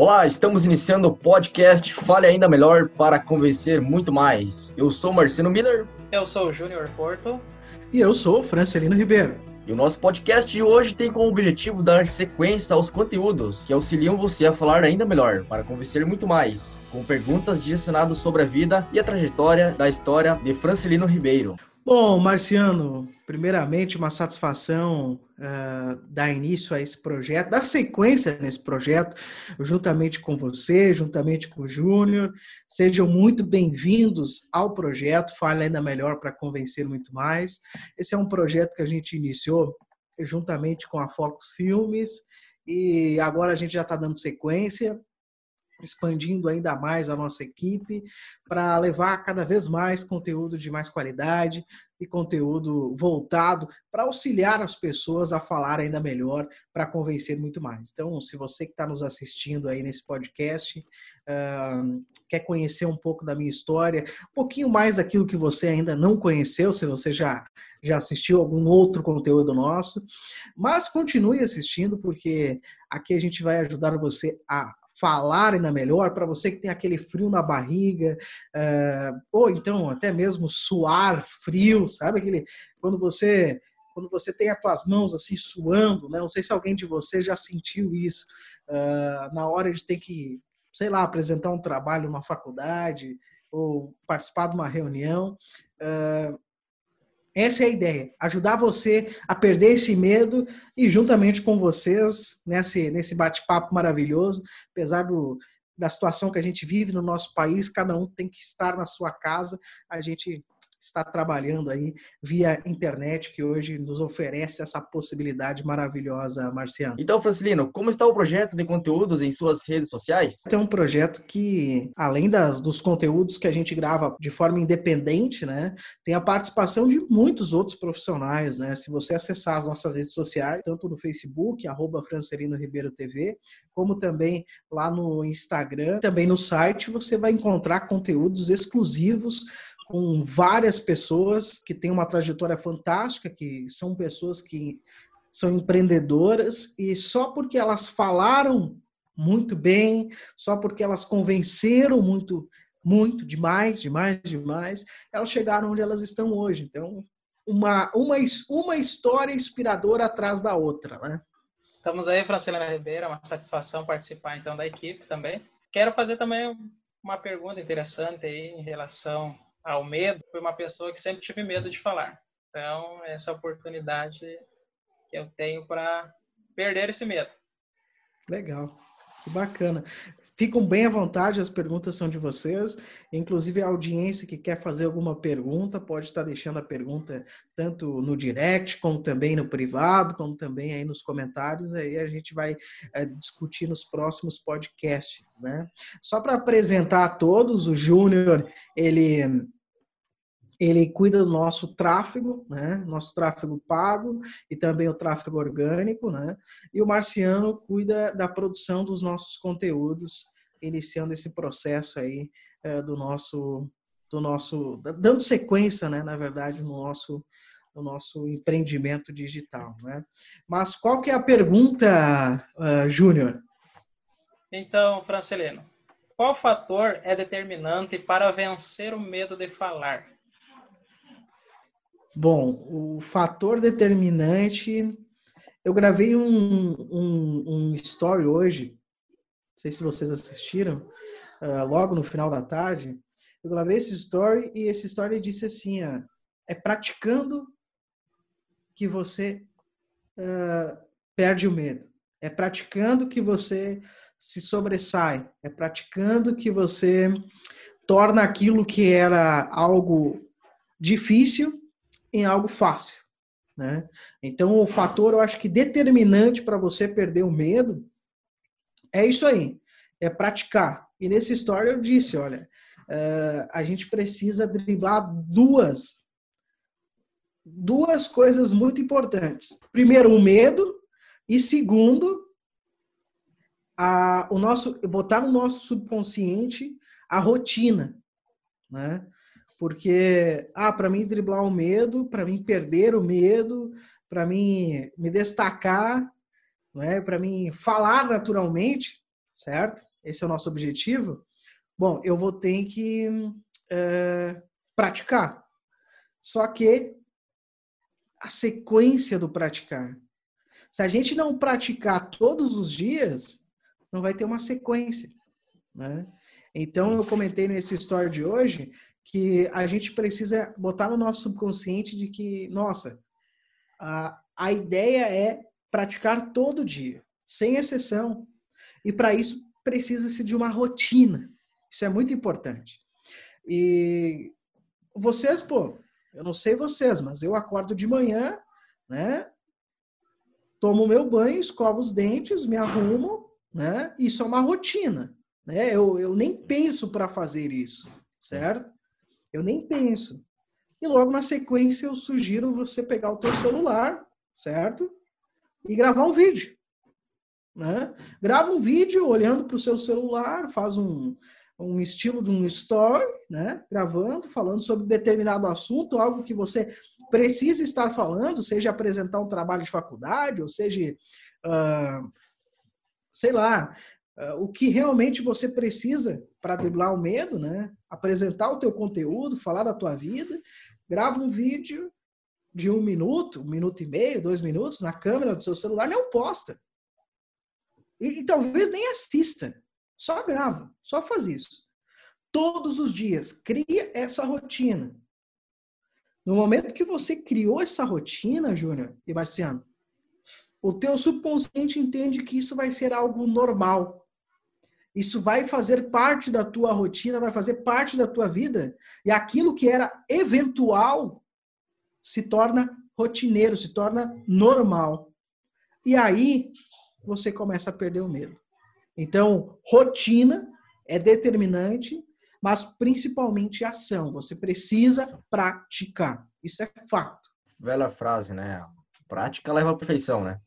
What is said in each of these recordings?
Olá, estamos iniciando o podcast Fale Ainda Melhor para convencer muito mais. Eu sou Marcelo Miller. Eu sou o Júnior Porto. E eu sou o Francelino Ribeiro. E o nosso podcast de hoje tem como objetivo dar sequência aos conteúdos que auxiliam você a falar ainda melhor, para convencer muito mais, com perguntas direcionadas sobre a vida e a trajetória da história de Francelino Ribeiro. Bom, Marciano, primeiramente uma satisfação uh, dar início a esse projeto, dar sequência nesse projeto, juntamente com você, juntamente com o Júnior. Sejam muito bem-vindos ao projeto Fale Ainda Melhor para Convencer Muito Mais. Esse é um projeto que a gente iniciou juntamente com a Focus Filmes e agora a gente já está dando sequência expandindo ainda mais a nossa equipe para levar cada vez mais conteúdo de mais qualidade e conteúdo voltado para auxiliar as pessoas a falar ainda melhor, para convencer muito mais. Então, se você que está nos assistindo aí nesse podcast uh, quer conhecer um pouco da minha história, um pouquinho mais daquilo que você ainda não conheceu, se você já já assistiu algum outro conteúdo nosso, mas continue assistindo porque aqui a gente vai ajudar você a falar ainda melhor, para você que tem aquele frio na barriga, uh, ou então até mesmo suar frio, sabe? Aquele, quando você quando você tem as tuas mãos assim suando, né? Não sei se alguém de você já sentiu isso uh, na hora de ter que, sei lá, apresentar um trabalho numa faculdade ou participar de uma reunião. Uh, essa é a ideia, ajudar você a perder esse medo e juntamente com vocês nesse, nesse bate-papo maravilhoso, apesar do, da situação que a gente vive no nosso país, cada um tem que estar na sua casa, a gente está trabalhando aí via internet, que hoje nos oferece essa possibilidade maravilhosa, Marciano. Então, Francilino, como está o projeto de conteúdos em suas redes sociais? Tem um projeto que, além das, dos conteúdos que a gente grava de forma independente, né, tem a participação de muitos outros profissionais, né? Se você acessar as nossas redes sociais, tanto no Facebook, arroba Francelino Ribeiro TV, como também lá no Instagram, também no site, você vai encontrar conteúdos exclusivos com várias pessoas que têm uma trajetória fantástica, que são pessoas que são empreendedoras e só porque elas falaram muito bem, só porque elas convenceram muito, muito, demais, demais, demais, elas chegaram onde elas estão hoje. Então, uma, uma, uma história inspiradora atrás da outra, né? Estamos aí, Francelina Ribeiro, é uma satisfação participar então da equipe também. Quero fazer também uma pergunta interessante aí em relação ao medo, fui uma pessoa que sempre tive medo de falar. Então, essa oportunidade que eu tenho para perder esse medo. Legal, que bacana. Ficam bem à vontade, as perguntas são de vocês. Inclusive, a audiência que quer fazer alguma pergunta pode estar deixando a pergunta tanto no direct, como também no privado, como também aí nos comentários. Aí a gente vai é, discutir nos próximos podcasts, né? Só para apresentar a todos, o Júnior, ele ele cuida do nosso tráfego, né? Nosso tráfego pago e também o tráfego orgânico, né? E o Marciano cuida da produção dos nossos conteúdos, iniciando esse processo aí é, do nosso, do nosso, dando sequência, né? Na verdade, no nosso, no nosso empreendimento digital, né? Mas qual que é a pergunta, uh, Júnior? Então, Francelino, qual fator é determinante para vencer o medo de falar? Bom, o fator determinante. Eu gravei um, um, um story hoje, não sei se vocês assistiram, uh, logo no final da tarde. Eu gravei esse story e esse story disse assim: uh, é praticando que você uh, perde o medo. É praticando que você se sobressai. É praticando que você torna aquilo que era algo difícil em algo fácil. Né? Então, o fator, eu acho que determinante para você perder o medo é isso aí, é praticar. E nessa história eu disse, olha, uh, a gente precisa driblar duas, duas coisas muito importantes. Primeiro, o medo, e segundo, a, o nosso, botar no nosso subconsciente a rotina, né? Porque, ah, para mim driblar o medo, para mim perder o medo, para mim me destacar, não é? para mim falar naturalmente, certo? Esse é o nosso objetivo. Bom, eu vou ter que é, praticar. Só que a sequência do praticar. Se a gente não praticar todos os dias, não vai ter uma sequência, né? Então eu comentei nesse story de hoje que a gente precisa botar no nosso subconsciente de que, nossa, a, a ideia é praticar todo dia, sem exceção. E para isso precisa-se de uma rotina. Isso é muito importante. E vocês, pô, eu não sei vocês, mas eu acordo de manhã, né? Tomo meu banho, escovo os dentes, me arrumo, né? Isso é uma rotina, né? Eu, eu nem penso para fazer isso, certo? Eu nem penso. E logo na sequência eu sugiro você pegar o teu celular, certo? E gravar um vídeo. Né? Grava um vídeo olhando para o seu celular, faz um, um estilo de um story, né? Gravando, falando sobre determinado assunto, algo que você precisa estar falando, seja apresentar um trabalho de faculdade, ou seja, uh, sei lá, uh, o que realmente você precisa para driblar o medo, né? Apresentar o teu conteúdo, falar da tua vida, grava um vídeo de um minuto, um minuto e meio, dois minutos na câmera do seu celular, não posta. E, e talvez nem assista. Só grava, só faz isso. Todos os dias, cria essa rotina. No momento que você criou essa rotina, Júnior e Marciano, o teu subconsciente entende que isso vai ser algo normal. Isso vai fazer parte da tua rotina, vai fazer parte da tua vida. E aquilo que era eventual se torna rotineiro, se torna normal. E aí você começa a perder o medo. Então, rotina é determinante, mas principalmente ação. Você precisa praticar. Isso é fato. Velha frase, né? Prática leva à perfeição, né?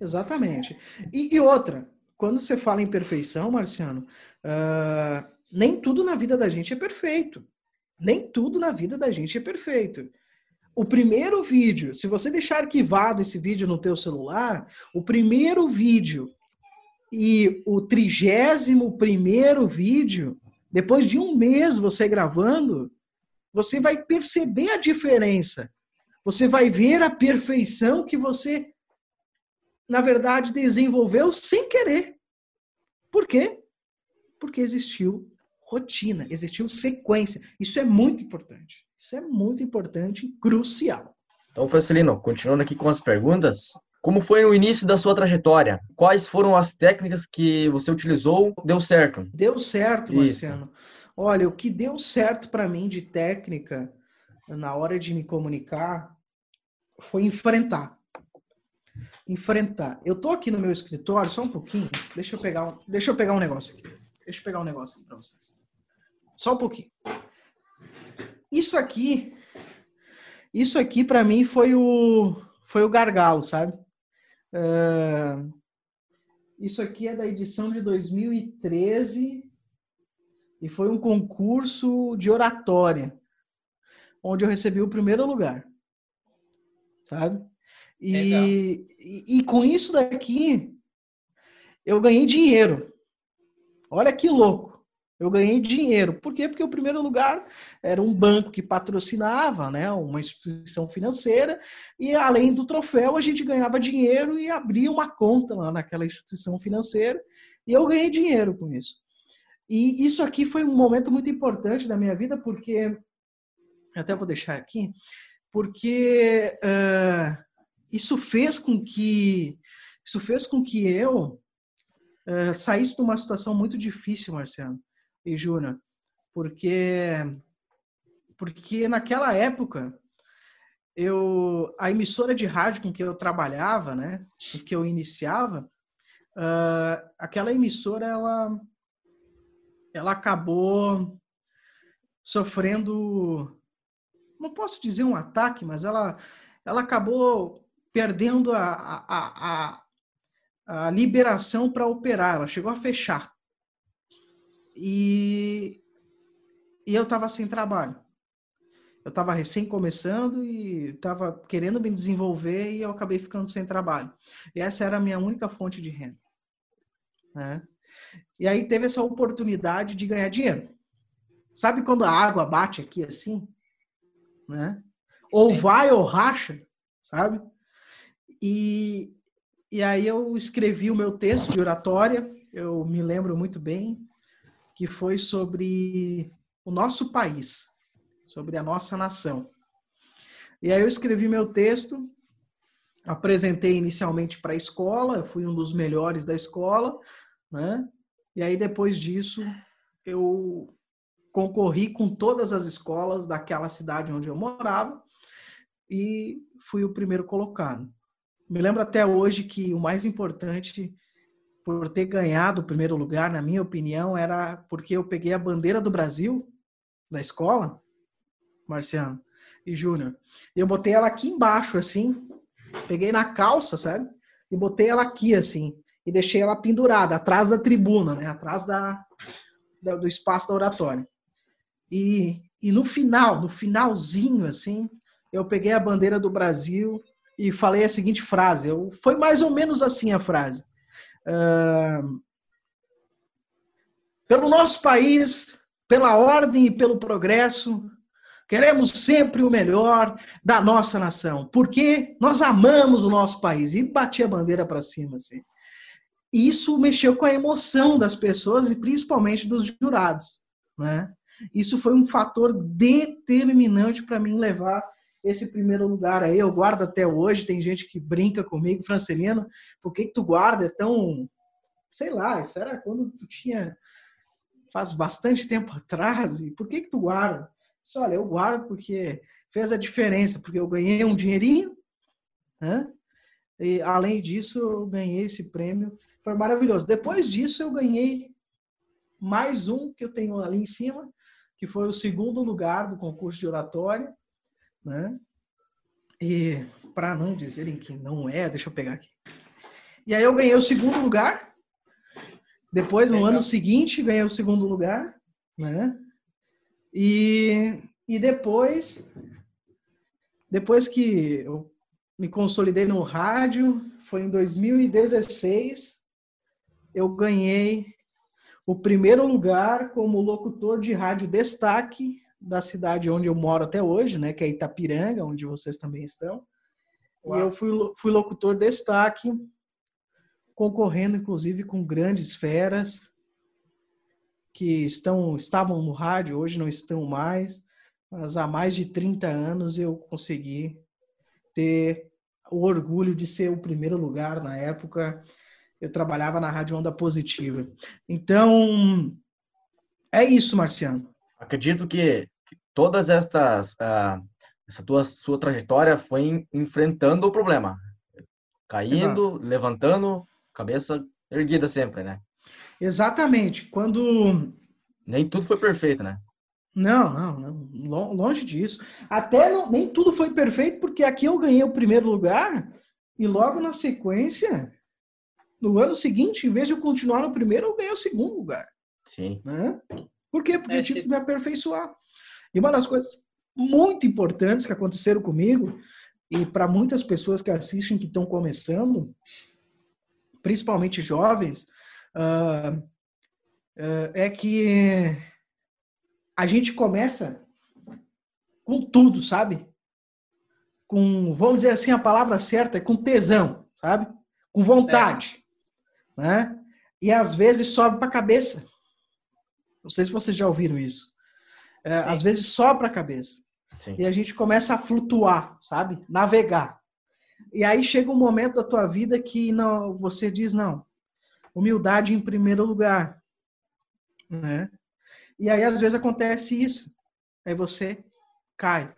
Exatamente. E, e outra, quando você fala em perfeição, Marciano, uh, nem tudo na vida da gente é perfeito. Nem tudo na vida da gente é perfeito. O primeiro vídeo, se você deixar arquivado esse vídeo no teu celular, o primeiro vídeo e o trigésimo primeiro vídeo, depois de um mês você gravando, você vai perceber a diferença. Você vai ver a perfeição que você, na verdade, desenvolveu sem querer. Por quê? Porque existiu rotina, existiu sequência. Isso é muito importante. Isso é muito importante e crucial. Então, Francelino, continuando aqui com as perguntas, como foi o início da sua trajetória? Quais foram as técnicas que você utilizou? Deu certo? Deu certo, Marciano. Isso. Olha, o que deu certo para mim de técnica na hora de me comunicar foi enfrentar. Enfrentar. Eu tô aqui no meu escritório, só um pouquinho. Deixa eu pegar um, deixa eu pegar um negócio aqui. Deixa eu pegar um negócio aqui para vocês. Só um pouquinho. Isso aqui, isso aqui para mim foi o foi o gargalo, sabe? Uh, isso aqui é da edição de 2013 e foi um concurso de oratória, onde eu recebi o primeiro lugar, sabe? E, e, e, com isso daqui, eu ganhei dinheiro. Olha que louco eu ganhei dinheiro. Por quê? Porque o primeiro lugar era um banco que patrocinava, né, uma instituição financeira, e além do troféu, a gente ganhava dinheiro e abria uma conta lá naquela instituição financeira, e eu ganhei dinheiro com isso. E isso aqui foi um momento muito importante da minha vida, porque até vou deixar aqui, porque uh, isso fez com que isso fez com que eu uh, saísse de uma situação muito difícil, Marciano e Júnior, porque porque naquela época eu a emissora de rádio com que eu trabalhava, né, com que eu iniciava, uh, aquela emissora ela ela acabou sofrendo não posso dizer um ataque, mas ela ela acabou perdendo a, a, a, a liberação para operar, ela chegou a fechar. E, e eu estava sem trabalho. Eu estava recém começando e estava querendo me desenvolver e eu acabei ficando sem trabalho. E essa era a minha única fonte de renda. Né? E aí teve essa oportunidade de ganhar dinheiro. Sabe quando a água bate aqui assim? Né? Ou vai ou racha, sabe? E, e aí eu escrevi o meu texto de oratória, eu me lembro muito bem, que foi sobre o nosso país, sobre a nossa nação. E aí eu escrevi meu texto, apresentei inicialmente para a escola, eu fui um dos melhores da escola, né? E aí depois disso eu concorri com todas as escolas daquela cidade onde eu morava e fui o primeiro colocado. Me lembro até hoje que o mais importante por ter ganhado o primeiro lugar, na minha opinião, era porque eu peguei a bandeira do Brasil da escola, Marciano e Júnior, eu botei ela aqui embaixo, assim, peguei na calça, sabe? E botei ela aqui, assim, e deixei ela pendurada, atrás da tribuna, né? Atrás da, da do espaço da oratória. E, e no final, no finalzinho, assim, eu peguei a bandeira do Brasil e falei a seguinte frase. Eu, foi mais ou menos assim a frase. Uh, pelo nosso país, pela ordem e pelo progresso, queremos sempre o melhor da nossa nação, porque nós amamos o nosso país. E bati a bandeira para cima, assim. E isso mexeu com a emoção das pessoas e principalmente dos jurados, né? Isso foi um fator determinante para mim levar esse primeiro lugar aí. Eu guardo até hoje. Tem gente que brinca comigo, Francelino, por que, que tu guarda? É tão. Sei lá, isso era quando tu tinha. faz bastante tempo atrás. E por que, que tu guarda? Só, olha, eu guardo porque fez a diferença, porque eu ganhei um dinheirinho, né? E além disso, eu ganhei esse prêmio. Foi maravilhoso. Depois disso, eu ganhei mais um que eu tenho ali em cima, que foi o segundo lugar do concurso de oratória, né? E para não dizerem que não é, deixa eu pegar aqui. E aí eu ganhei o segundo lugar. Depois, no Legal. ano seguinte, ganhei o segundo lugar, né? E, e depois, depois que eu me consolidei no rádio, foi em 2016, eu ganhei o primeiro lugar como locutor de rádio destaque da cidade onde eu moro até hoje, né, que é Itapiranga, onde vocês também estão. Uau. E eu fui, fui locutor destaque, concorrendo inclusive com grandes feras que estão estavam no rádio, hoje não estão mais, mas há mais de 30 anos eu consegui ter o orgulho de ser o primeiro lugar na época eu trabalhava na Rádio Onda Positiva. Então, é isso, Marciano. Acredito que, que todas estas, uh, essa tua sua trajetória foi enfrentando o problema, caindo, Exato. levantando, cabeça erguida sempre, né? Exatamente. Quando nem tudo foi perfeito, né? Não, não, não. longe disso. Até não, nem tudo foi perfeito, porque aqui eu ganhei o primeiro lugar e logo na sequência no ano seguinte, em vez de eu continuar no primeiro, eu ganhei o segundo lugar. Sim. Né? Por quê? Porque é, eu tive que me aperfeiçoar. E uma das coisas muito importantes que aconteceram comigo, e para muitas pessoas que assistem, que estão começando, principalmente jovens, uh, uh, é que a gente começa com tudo, sabe? Com, vamos dizer assim, a palavra certa é com tesão, sabe? Com vontade né? E às vezes sobe para a cabeça. Não sei se vocês já ouviram isso. É, às vezes sobe para a cabeça. Sim. E a gente começa a flutuar, sabe? Navegar. E aí chega um momento da tua vida que não, você diz não. Humildade em primeiro lugar, né? E aí às vezes acontece isso. Aí você cai.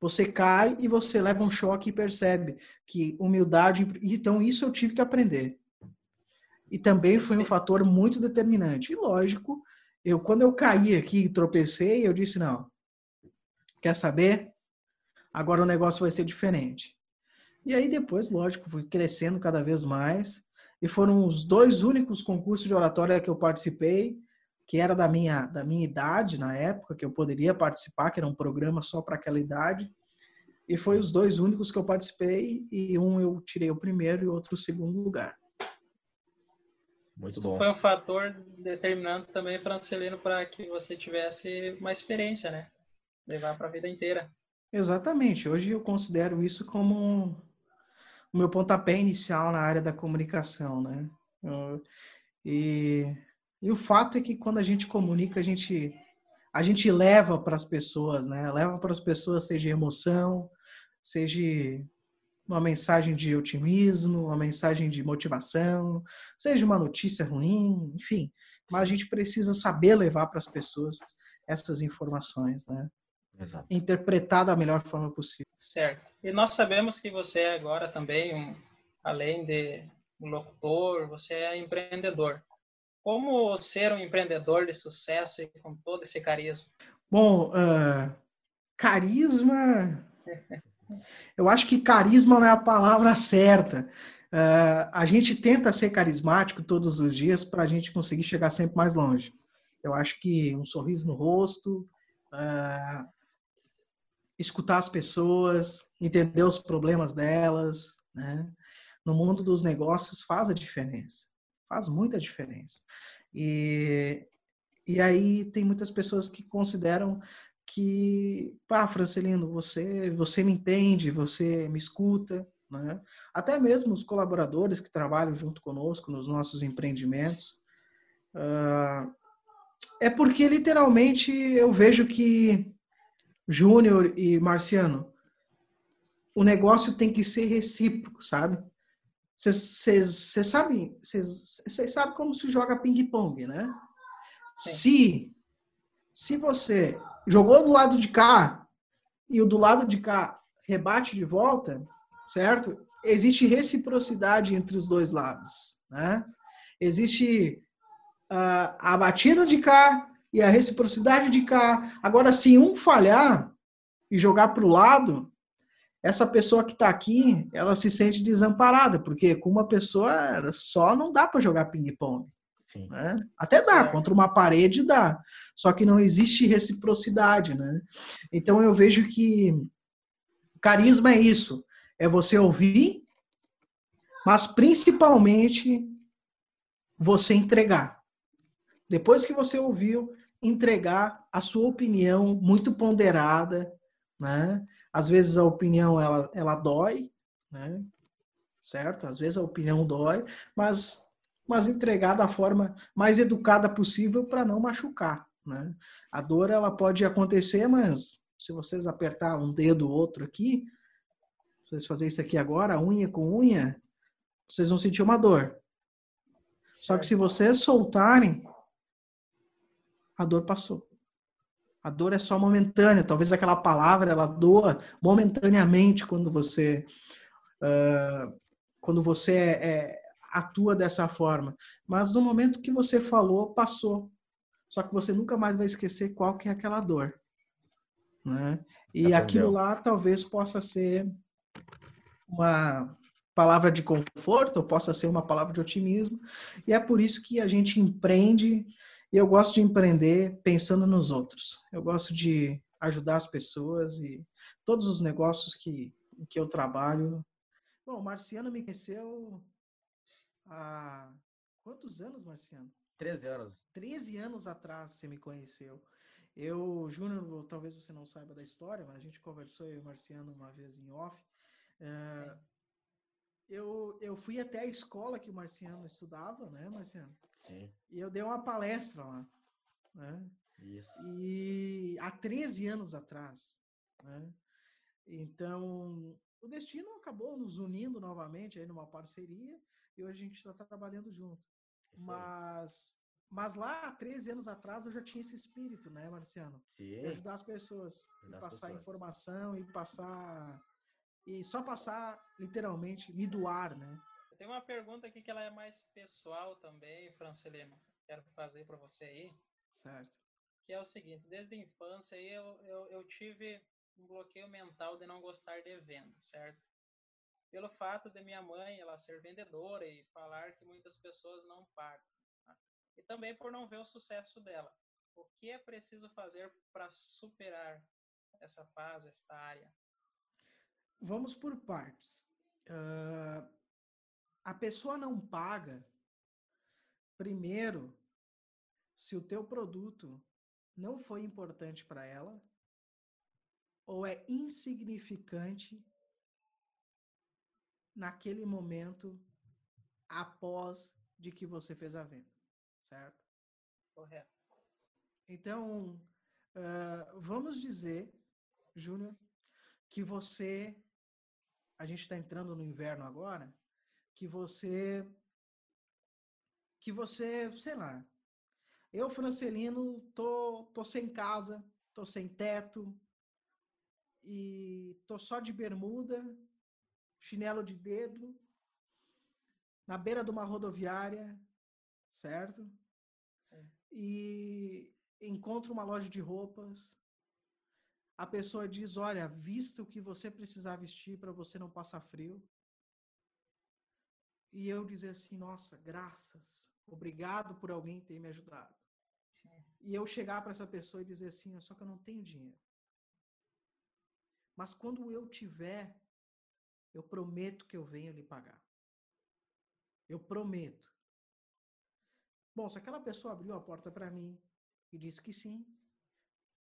Você cai e você leva um choque e percebe que humildade. Então, isso eu tive que aprender. E também foi um fator muito determinante. E lógico, eu quando eu caí aqui e tropecei, eu disse não. Quer saber? Agora o negócio vai ser diferente. E aí depois, lógico, fui crescendo cada vez mais. E foram os dois únicos concursos de oratória que eu participei, que era da minha da minha idade na época que eu poderia participar, que era um programa só para aquela idade. E foi os dois únicos que eu participei e um eu tirei o primeiro e outro o segundo lugar. Muito Isso bom. foi um fator determinante também, Francelino, para que você tivesse uma experiência, né? Levar para a vida inteira. Exatamente. Hoje eu considero isso como o meu pontapé inicial na área da comunicação, né? E, e o fato é que quando a gente comunica, a gente a gente leva para as pessoas, né? Leva para as pessoas seja emoção, seja uma mensagem de otimismo, uma mensagem de motivação, seja uma notícia ruim, enfim. Mas a gente precisa saber levar para as pessoas essas informações, né? Exato. Interpretar da melhor forma possível. Certo. E nós sabemos que você é agora também, um, além de um locutor, você é empreendedor. Como ser um empreendedor de sucesso e com todo esse carisma? Bom, ah, carisma. Eu acho que carisma não é a palavra certa. Ah, a gente tenta ser carismático todos os dias para a gente conseguir chegar sempre mais longe. Eu acho que um sorriso no rosto, ah, escutar as pessoas, entender os problemas delas, né? No mundo dos negócios faz a diferença, faz muita diferença. E, e aí tem muitas pessoas que consideram que, pá, Francelino, você, você me entende, você me escuta, né? Até mesmo os colaboradores que trabalham junto conosco nos nossos empreendimentos. Ah, é porque literalmente eu vejo que Júnior e Marciano, o negócio tem que ser recíproco, sabe? Vocês sabem, sabem como se joga ping-pong, né? Sim. Se, se você jogou do lado de cá e o do lado de cá rebate de volta, certo? Existe reciprocidade entre os dois lados, né? Existe ah, a batida de cá e a reciprocidade de cá. Agora, se um falhar e jogar para o lado, essa pessoa que está aqui, ela se sente desamparada, porque com uma pessoa só não dá para jogar ping-pong. Sim. Né? Até dá, Certo. contra uma parede dá. Só que não existe reciprocidade, né? Então eu vejo que carisma é isso, é você ouvir, mas principalmente você entregar. Depois que você ouviu, entregar a sua opinião muito ponderada, né? Às vezes a opinião ela, ela dói, né? Certo? Às vezes a opinião dói, mas mas entregar da forma mais educada possível para não machucar, né? A dor ela pode acontecer, mas se vocês apertar um dedo ou outro aqui, vocês fazerem isso aqui agora, unha com unha, vocês vão sentir uma dor. Só que se vocês soltarem, a dor passou. A dor é só momentânea. Talvez aquela palavra ela doa momentaneamente quando você ah, quando você é- é- atua dessa forma. Mas no momento que você falou, passou. Só que você nunca mais vai esquecer qual que é aquela dor. Né? E Aprendeu. aquilo lá talvez possa ser uma palavra de conforto, ou possa ser uma palavra de otimismo. E é por isso que a gente empreende. E eu gosto de empreender pensando nos outros. Eu gosto de ajudar as pessoas e todos os negócios que, que eu trabalho. Bom, o Marciano me conheceu há quantos anos, Marciano? 13 anos. 13 anos atrás você me conheceu. Eu, Júnior, talvez você não saiba da história, mas a gente conversou eu e o Marciano uma vez em off. Eh, eu, eu fui até a escola que o Marciano estudava, né, Marciano? Sim. E eu dei uma palestra lá, né? Isso. E há 13 anos atrás, né? Então, o destino acabou nos unindo novamente aí numa parceria e hoje a gente está trabalhando junto. Isso aí. Mas, mas lá, há 13 anos atrás, eu já tinha esse espírito, né, Marciano? De Sim. ajudar as pessoas, de Ajudar as passar pessoas. informação e passar. E só passar, literalmente, me doar, né? Eu tenho uma pergunta aqui que ela é mais pessoal também, Francelino. Quero fazer para você aí. Certo. que é o seguinte, desde a infância aí eu, eu, eu tive um bloqueio mental de não gostar de venda, certo? Pelo fato de minha mãe ela ser vendedora e falar que muitas pessoas não pagam. tá? E também por não ver o sucesso dela. O que é preciso fazer para superar essa fase, esta área? Vamos por partes. Ah, a pessoa não paga primeiro, se o teu produto não foi importante para ela ou é insignificante naquele momento após de que você fez a venda, certo? Correto. Então, uh, vamos dizer, Júnior, que você, a gente está entrando no inverno agora, que você, que você, sei lá, eu, Francelino, tô, tô sem casa, tô sem teto e tô só de bermuda, chinelo de dedo, na beira de uma rodoviária, certo? Sim. E encontro uma loja de roupas. A pessoa diz: Olha, vista o que você precisar vestir para você não passar frio. E eu dizer assim: Nossa, graças, obrigado por alguém ter me ajudado. E eu chegar para essa pessoa e dizer assim: Só que eu não tenho dinheiro. Mas quando eu tiver, eu prometo que eu venho lhe pagar. Eu prometo. Bom, se aquela pessoa abriu a porta para mim e disse que sim,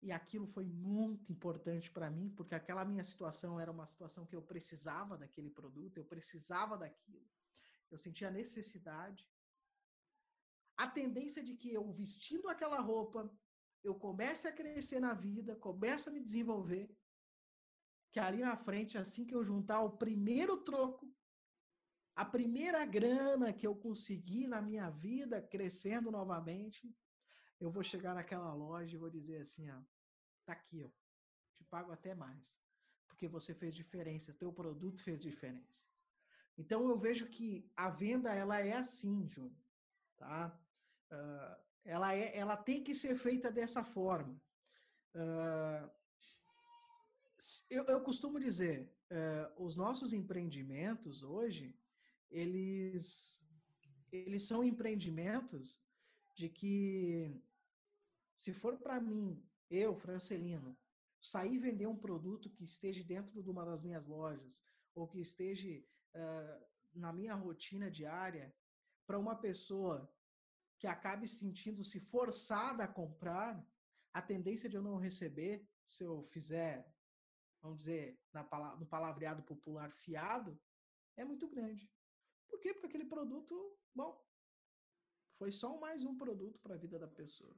e aquilo foi muito importante para mim, porque aquela minha situação era uma situação que eu precisava daquele produto, eu precisava daquilo. Eu sentia necessidade. A tendência de que eu vestindo aquela roupa, eu comece a crescer na vida, comece a me desenvolver, que ali na frente, assim que eu juntar o primeiro troco, a primeira grana que eu consegui na minha vida, crescendo novamente, eu vou chegar naquela loja e vou dizer assim, ó, tá aqui, ó, te pago até mais, porque você fez diferença, teu produto fez diferença. Então eu vejo que a venda ela é assim, Júnior, tá? Uh, ela é, ela tem que ser feita dessa forma. Uh, eu, eu costumo dizer, uh, os nossos empreendimentos hoje, eles, eles são empreendimentos de que, se for para mim, eu, Francelino, sair vender um produto que esteja dentro de uma das minhas lojas, ou que esteja uh, na minha rotina diária, para uma pessoa que acabe sentindo-se forçada a comprar, a tendência de eu não receber, se eu fizer vamos dizer, na, no palavreado popular, fiado, é muito grande. Por quê? Porque aquele produto, bom, foi só mais um produto para a vida da pessoa.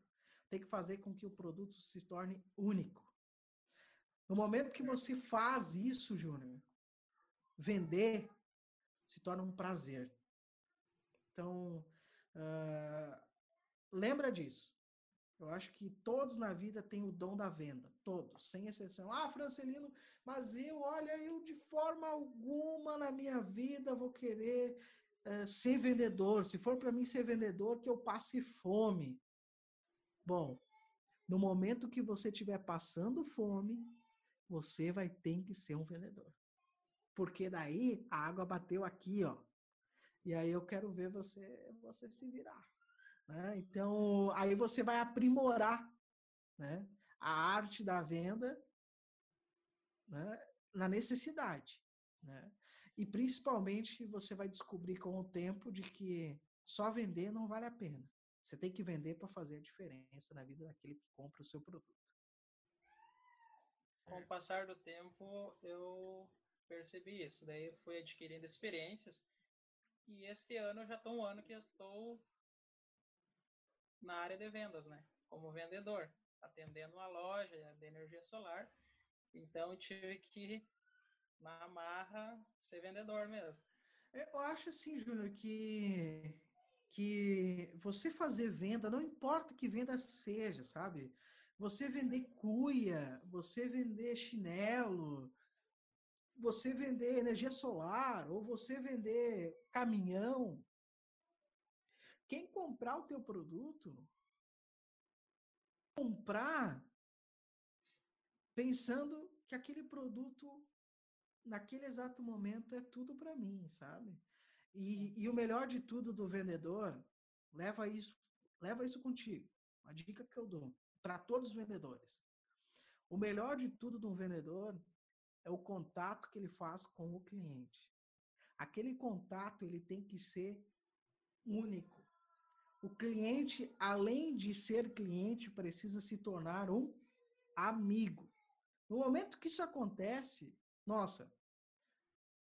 Tem que fazer com que o produto se torne único. No momento que você faz isso, Júnior, vender se torna um prazer. Então, uh, lembra disso. Eu acho que todos na vida têm o dom da venda, todos, sem exceção. Ah, Francelino, mas eu, olha, eu de forma alguma na minha vida vou querer uh, ser vendedor. Se for para mim ser vendedor, que eu passe fome. Bom, no momento que você estiver passando fome, você vai ter que ser um vendedor. Porque daí a água bateu aqui, ó. E aí eu quero ver você, você se virar. Né? Então, aí você vai aprimorar né, a arte da venda né, na necessidade. Né? E principalmente você vai descobrir com o tempo de que só vender não vale a pena. Você tem que vender para fazer a diferença na vida daquele que compra o seu produto. Com o passar do tempo, eu percebi isso. Daí eu fui adquirindo experiências. E este ano já estou um ano que estou na área de vendas, né? Como vendedor, atendendo uma loja de energia solar. Então, tive que, na marra, ser vendedor mesmo. Eu acho assim, Júnior, que, que você fazer venda, não importa que venda seja, sabe? Você vender cuia, você vender chinelo, você vender energia solar, ou você vender caminhão, quem comprar o teu produto, comprar pensando que aquele produto, naquele exato momento, é tudo para mim, sabe? E, e o melhor de tudo do vendedor, leva isso, leva isso contigo. Uma dica que eu dou para todos os vendedores. O melhor de tudo um vendedor é o contato que ele faz com o cliente. Aquele contato ele tem que ser único. O cliente, além de ser cliente, precisa se tornar um amigo. No momento que isso acontece, nossa,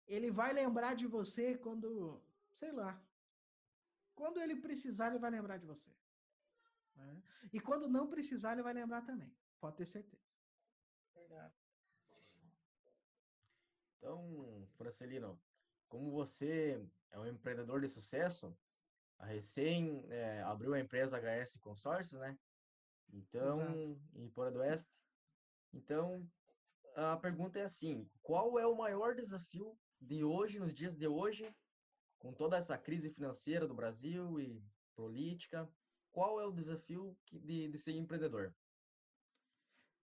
ele vai lembrar de você quando, sei lá, quando ele precisar, ele vai lembrar de você. Né? E quando não precisar, ele vai lembrar também. Pode ter certeza. Verdade. Então, Francelino, como você é um empreendedor de sucesso, a recém é, abriu a empresa HS Consórcios, né? Então, Exato. em Porto do Oeste. Então, a pergunta é assim: qual é o maior desafio de hoje, nos dias de hoje, com toda essa crise financeira do Brasil e política? Qual é o desafio de, de ser empreendedor?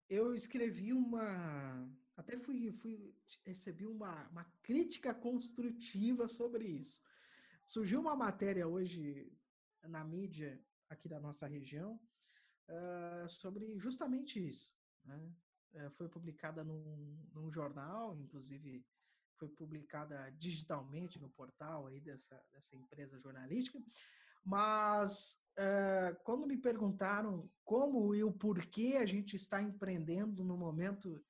Eu escrevi uma. Até fui, fui recebi uma, uma crítica construtiva sobre isso. Surgiu uma matéria hoje na mídia aqui da nossa região uh, sobre justamente isso. Né? Uh, foi publicada num, num, jornal, inclusive foi publicada digitalmente no portal aí dessa, dessa empresa jornalística, mas uh, quando me perguntaram como e o porquê a gente está empreendendo no momento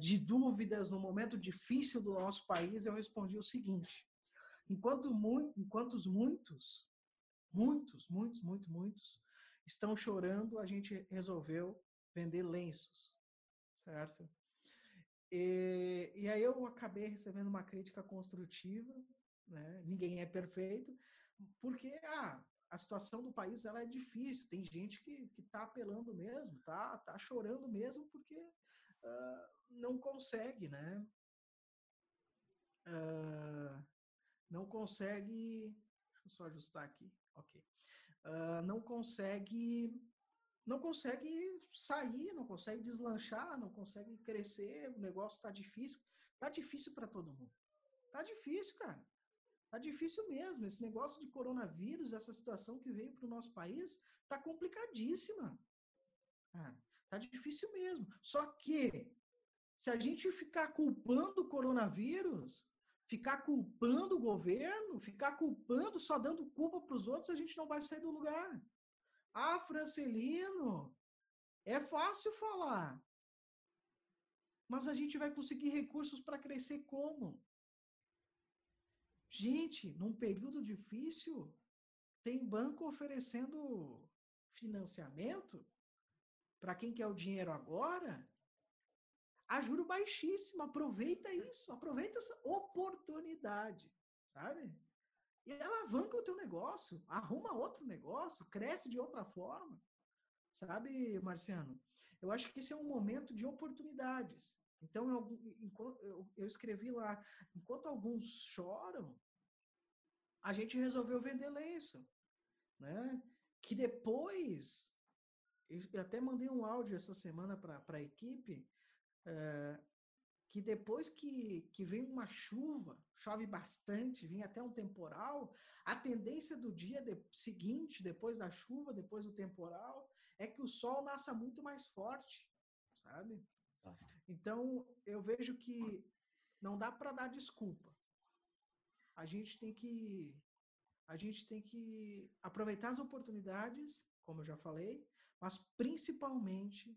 de dúvidas, no momento difícil do nosso país, eu respondi o seguinte: Enquanto, mu enquanto os muitos, muitos, muitos, muitos, muitos estão chorando, a gente resolveu vender lenços, certo? E, e aí eu acabei recebendo uma crítica construtiva, né? Ninguém é perfeito, porque ah, a situação do país ela é difícil. Tem gente que está apelando mesmo, tá, tá chorando mesmo porque uh, não consegue, né? Uh, não consegue. Deixa eu só ajustar aqui. Ok. Uh, não consegue. Não consegue sair, não consegue deslanchar, não consegue crescer, o negócio está difícil. Tá difícil para todo mundo. Tá difícil, cara. Tá difícil mesmo. Esse negócio de coronavírus, essa situação que veio para o nosso país, tá complicadíssima. Cara, tá difícil mesmo. Só que se a gente ficar culpando o coronavírus, ficar culpando o governo, ficar culpando, só dando culpa para os outros, a gente não vai sair do lugar. Ah, Francelino, é fácil falar. Mas a gente vai conseguir recursos para crescer como? Gente, num período difícil, tem banco oferecendo financiamento para quem quer o dinheiro agora a juro baixíssimo. Aproveita isso, aproveita essa oportunidade, sabe? E alavanca o teu negócio, arruma outro negócio, cresce de outra forma. Sabe, Marciano? Eu acho que esse é um momento de oportunidades. Então, eu, eu, escrevi lá, enquanto alguns choram, a gente resolveu vender lenço, né? Que depois, eu até mandei um áudio essa semana para a equipe, é, que depois que, que vem uma chuva, chove bastante, vem até um temporal, a tendência do dia de, seguinte, depois da chuva, depois do temporal, é que o sol nasça muito mais forte, sabe? Então, eu vejo que não dá para dar desculpa. A gente tem que a gente tem que aproveitar as oportunidades, como eu já falei, mas principalmente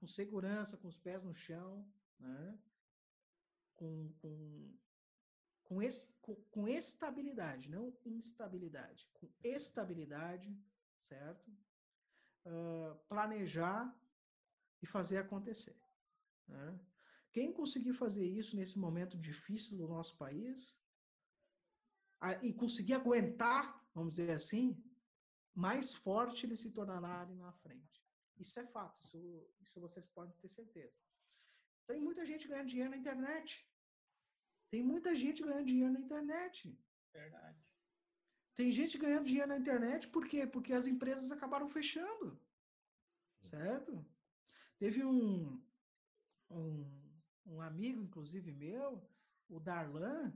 com segurança, com os pés no chão, né? com, com, com, es, com, com estabilidade, não instabilidade, com estabilidade, certo? Uh, planejar e fazer acontecer. Né? Quem conseguir fazer isso nesse momento difícil do nosso país e conseguir aguentar, vamos dizer assim, mais forte ele se tornará ali na frente. Isso é fato, isso, isso vocês podem ter certeza. Tem muita gente ganhando dinheiro na internet. Tem muita gente ganhando dinheiro na internet. Verdade. Tem gente ganhando dinheiro na internet por quê? Porque as empresas acabaram fechando. Certo? Teve um, um, um amigo, inclusive meu, o Darlan,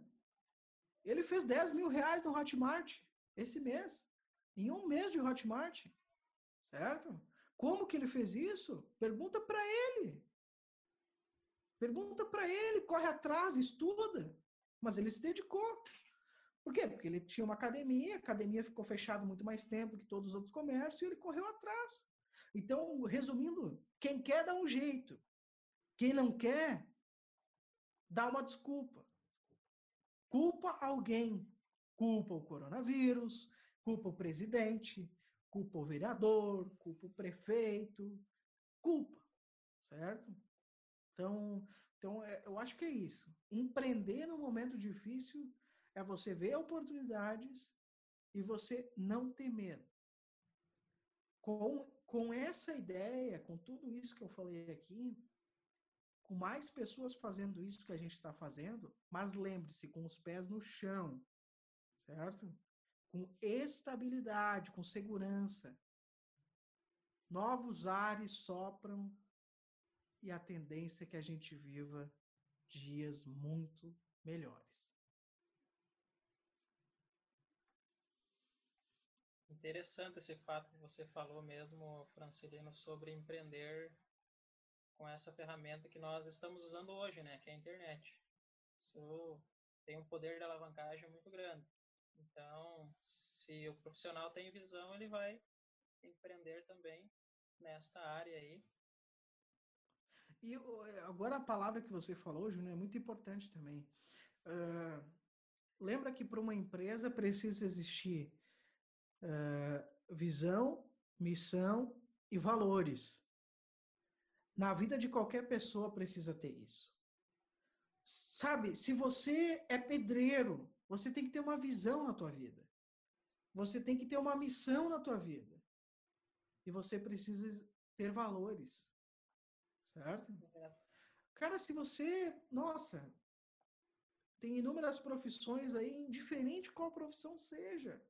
ele fez 10 mil reais no Hotmart esse mês. Em um mês de Hotmart. Certo? Como que ele fez isso? Pergunta para ele. Pergunta para ele, corre atrás, estuda. Mas ele se dedicou. Por quê? Porque ele tinha uma academia, a academia ficou fechada muito mais tempo que todos os outros comércios e ele correu atrás. Então, resumindo, quem quer dá um jeito. Quem não quer, dá uma desculpa. Culpa alguém. Culpa o coronavírus, culpa o presidente, culpa o vereador, culpa o prefeito, culpa, certo? Então, então é, eu acho que é isso. Empreender no momento difícil é você ver oportunidades e você não ter medo. Com, com essa ideia, com tudo isso que eu falei aqui, com mais pessoas fazendo isso que a gente está fazendo, mas lembre-se, com os pés no chão, certo? Com estabilidade, com segurança. Novos ares sopram e a tendência é que a gente viva dias muito melhores. Interessante esse fato que você falou mesmo, Francilino, sobre empreender com essa ferramenta que nós estamos usando hoje, né, que é a internet. Isso tem um poder de alavancagem muito grande. Então, se o profissional tem visão, ele vai empreender também nesta área aí. E agora a palavra que você falou, Júnior, é muito importante também. Uh, lembra que para uma empresa precisa existir uh, visão, missão e valores. Na vida de qualquer pessoa precisa ter isso. Sabe, se você é pedreiro, você tem que ter uma visão na tua vida. Você tem que ter uma missão na tua vida. E você precisa ter valores. Certo? Cara, se você, nossa, tem inúmeras profissões aí, indiferente qual profissão seja.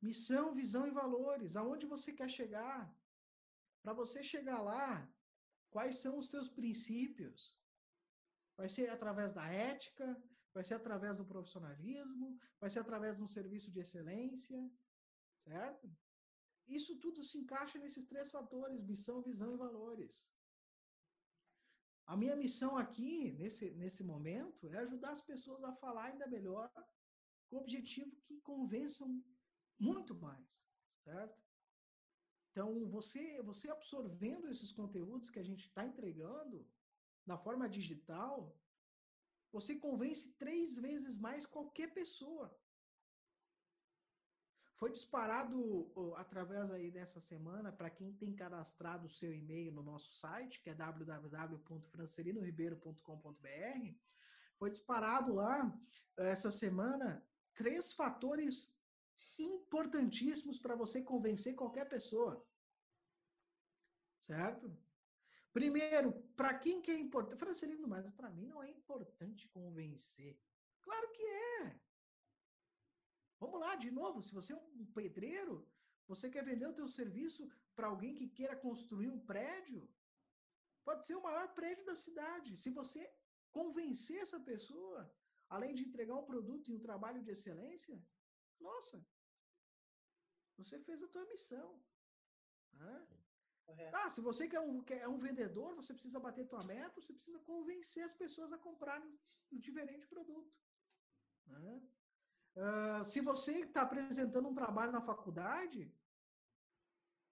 Missão, visão e valores. Aonde você quer chegar? Para você chegar lá, quais são os seus princípios? Vai ser através da ética, vai ser através do profissionalismo, vai ser através de um serviço de excelência, certo? Isso tudo se encaixa nesses três fatores: missão, visão e valores. A minha missão aqui, nesse, nesse momento, é ajudar as pessoas a falar ainda melhor, com o objetivo que convençam muito mais, certo? Então, você, você absorvendo esses conteúdos que a gente está entregando na forma digital, você convence três vezes mais qualquer pessoa. Foi disparado através aí dessa semana, para quem tem cadastrado o seu e-mail no nosso site, que é www.francelinoribeiro.com.br, foi disparado lá essa semana três fatores importantíssimos para você convencer qualquer pessoa. Certo? Primeiro, para quem que é importante? Francelino, mas para mim não é importante convencer. Claro que é. Vamos lá, de novo, se você é um pedreiro, você quer vender o teu serviço para alguém que queira construir um prédio, pode ser o maior prédio da cidade. Se você convencer essa pessoa, além de entregar um produto e um trabalho de excelência, nossa, você fez a tua missão. Né? Ah, se você quer um, quer, um vendedor, você precisa bater tua meta, você precisa convencer as pessoas a comprarem um diferente produto. Né? Uh, se você está apresentando um trabalho na faculdade,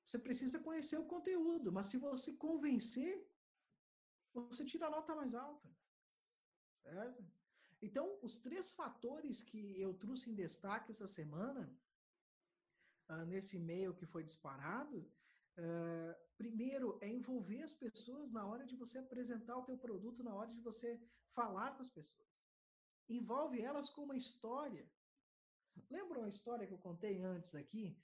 você precisa conhecer o conteúdo, mas se você convencer, você tira a nota mais alta. Certo? Então, os três fatores que eu trouxe em destaque essa semana, uh, nesse e-mail que foi disparado, uh, primeiro é envolver as pessoas na hora de você apresentar o teu produto, na hora de você falar com as pessoas. Envolve elas com uma história. Lembra uma história que eu contei antes aqui,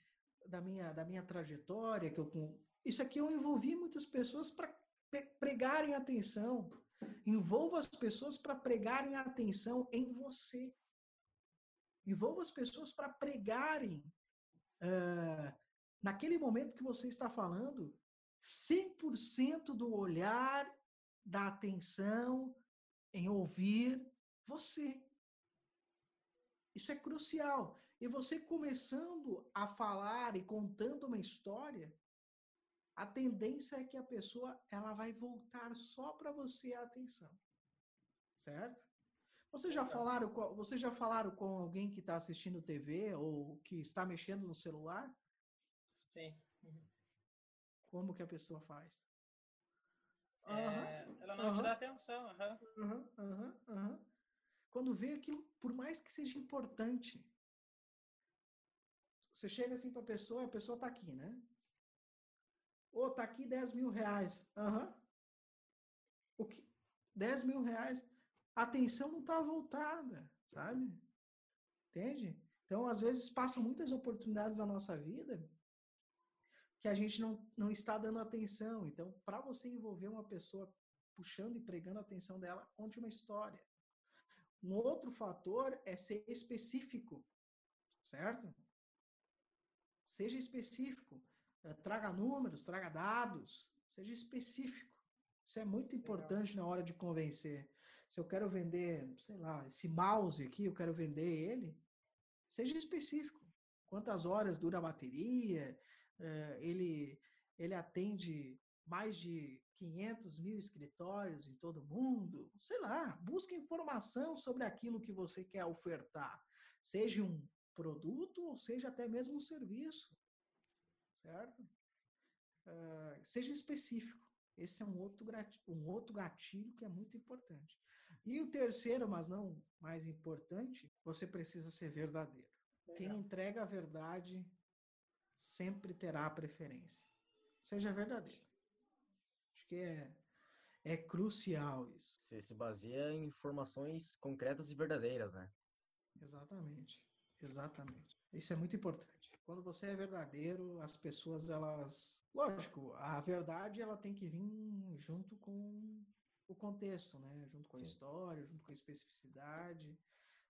da minha, da minha trajetória? que eu Isso aqui eu envolvi muitas pessoas para pregarem atenção. Envolva as pessoas para pregarem atenção em você. Envolva as pessoas para pregarem uh, naquele momento que você está falando, 100% do olhar, da atenção em ouvir você. Isso é crucial. E você começando a falar e contando uma história, a tendência é que a pessoa ela vai voltar só para você a atenção. Certo? Vocês já falaram, com, vocês já falaram com alguém que está assistindo TV ou que está mexendo no celular? Sim. Uhum. Como que a pessoa faz? É, ela não uhum. te dá atenção. Uhum. Quando vê aquilo, por mais que seja importante, você chega assim para a pessoa, a pessoa está aqui, né? Ô, oh, tá aqui 10 mil reais. Aham. O que? 10 mil reais. A atenção não está voltada, sabe? Entende? Então, às vezes, passam muitas oportunidades na nossa vida que a gente não, não está dando atenção. Então, para você envolver uma pessoa puxando e pregando a atenção dela, conte uma história. Um outro fator é ser específico, certo? Seja específico. Eh, traga números, traga dados, seja específico. Isso é muito importante na hora de convencer. Se eu quero vender, sei lá, esse mouse aqui, eu quero vender ele, seja específico. Quantas horas dura a bateria? Eh, ele, ele atende mais de 500 mil escritórios em todo o mundo? Sei lá, busque informação sobre aquilo que você quer ofertar. Seja um produto ou seja até mesmo um serviço. Certo? Uh, seja específico. Esse é um outro, um outro gatilho que é muito importante. E o terceiro, mas não mais importante, você precisa ser verdadeiro. Quem entrega a verdade sempre terá a preferência. Seja verdadeiro. Acho que é, é crucial isso. Você se baseia em informações concretas e verdadeiras, né? Exatamente. Exatamente. Isso é muito importante. Quando você é verdadeiro, as pessoas, elas. Lógico, a verdade ela tem que vir junto com o contexto, né? Junto com a Sim. história, junto com a especificidade.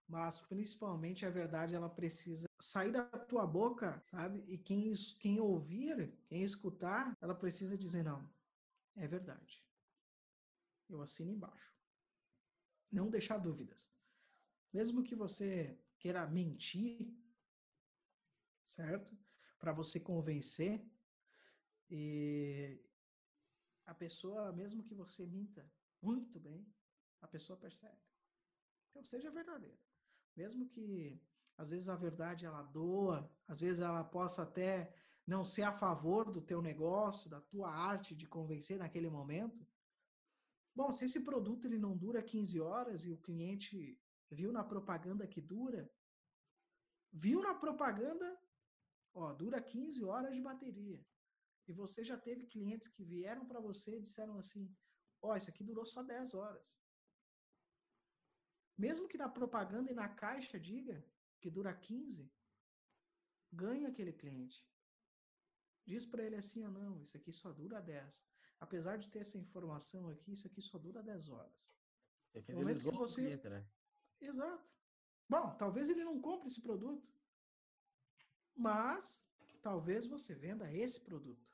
Mas principalmente a verdade ela precisa sair da tua boca, sabe? E quem, quem ouvir, quem escutar, ela precisa dizer: não, é verdade. Eu assino embaixo. Não deixar dúvidas. Mesmo que você queira mentir, certo? Para você convencer, e a pessoa, mesmo que você minta muito bem, a pessoa percebe. Então, seja verdadeiro. Mesmo que às vezes a verdade ela doa, às vezes ela possa até não ser a favor do teu negócio, da tua arte de convencer naquele momento. Bom, se esse produto ele não dura 15 horas e o cliente viu na propaganda que dura, viu na propaganda, ó, dura 15 horas de bateria. E você já teve clientes que vieram para você e disseram assim: ó, isso aqui durou só 10 horas. Mesmo que na propaganda e na caixa diga que dura 15, ganha aquele cliente. Diz para ele assim: ah, não, isso aqui só dura 10. Apesar de ter essa informação aqui, isso aqui só dura 10 horas. Você fidelizou que você... o cliente, né? Exato. Bom, talvez ele não compre esse produto, mas talvez você venda esse produto.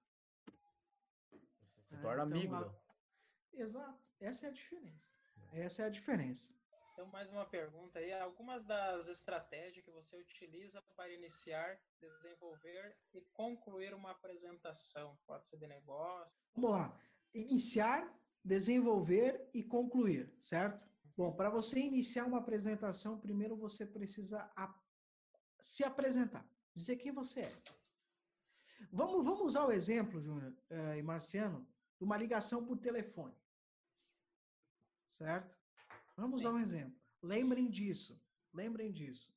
Você se torna é, então, amigo. A... Exato. Essa é a diferença. É. Essa é a diferença. Então, mais uma pergunta aí. Algumas das estratégias que você utiliza para iniciar, desenvolver e concluir uma apresentação. Pode ser de negócio. Vamos lá. Iniciar, desenvolver e concluir, certo? Bom, para você iniciar uma apresentação, primeiro você precisa se apresentar, dizer quem você é. Vamos, vamos usar o exemplo, Júnior uh, e Marciano, de uma ligação por telefone. Certo? Vamos Sim. usar um exemplo. Lembrem disso. Lembrem disso.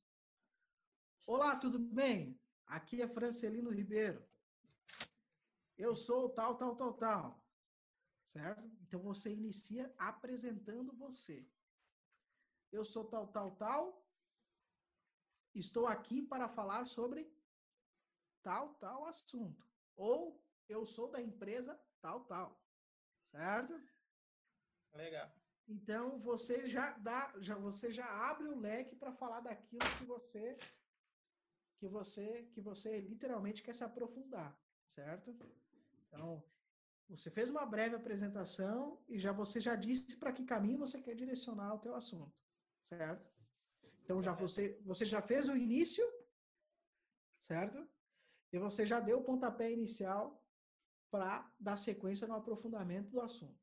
Olá, tudo bem? Aqui é Francelino Ribeiro. Eu sou tal, tal, tal, tal. Certo? Então você inicia apresentando você eu sou tal, tal, tal, estou aqui para falar sobre tal, tal assunto. Ou eu sou da empresa tal, tal. Certo? Legal. Então você já dá, já você já abre o leque para falar daquilo que você que você que você literalmente quer se aprofundar, certo? Então, você fez uma breve apresentação e já você já disse para que caminho você quer direcionar o teu assunto certo? Então já você, você já fez o início, certo? E você já deu o pontapé inicial para dar sequência no aprofundamento do assunto.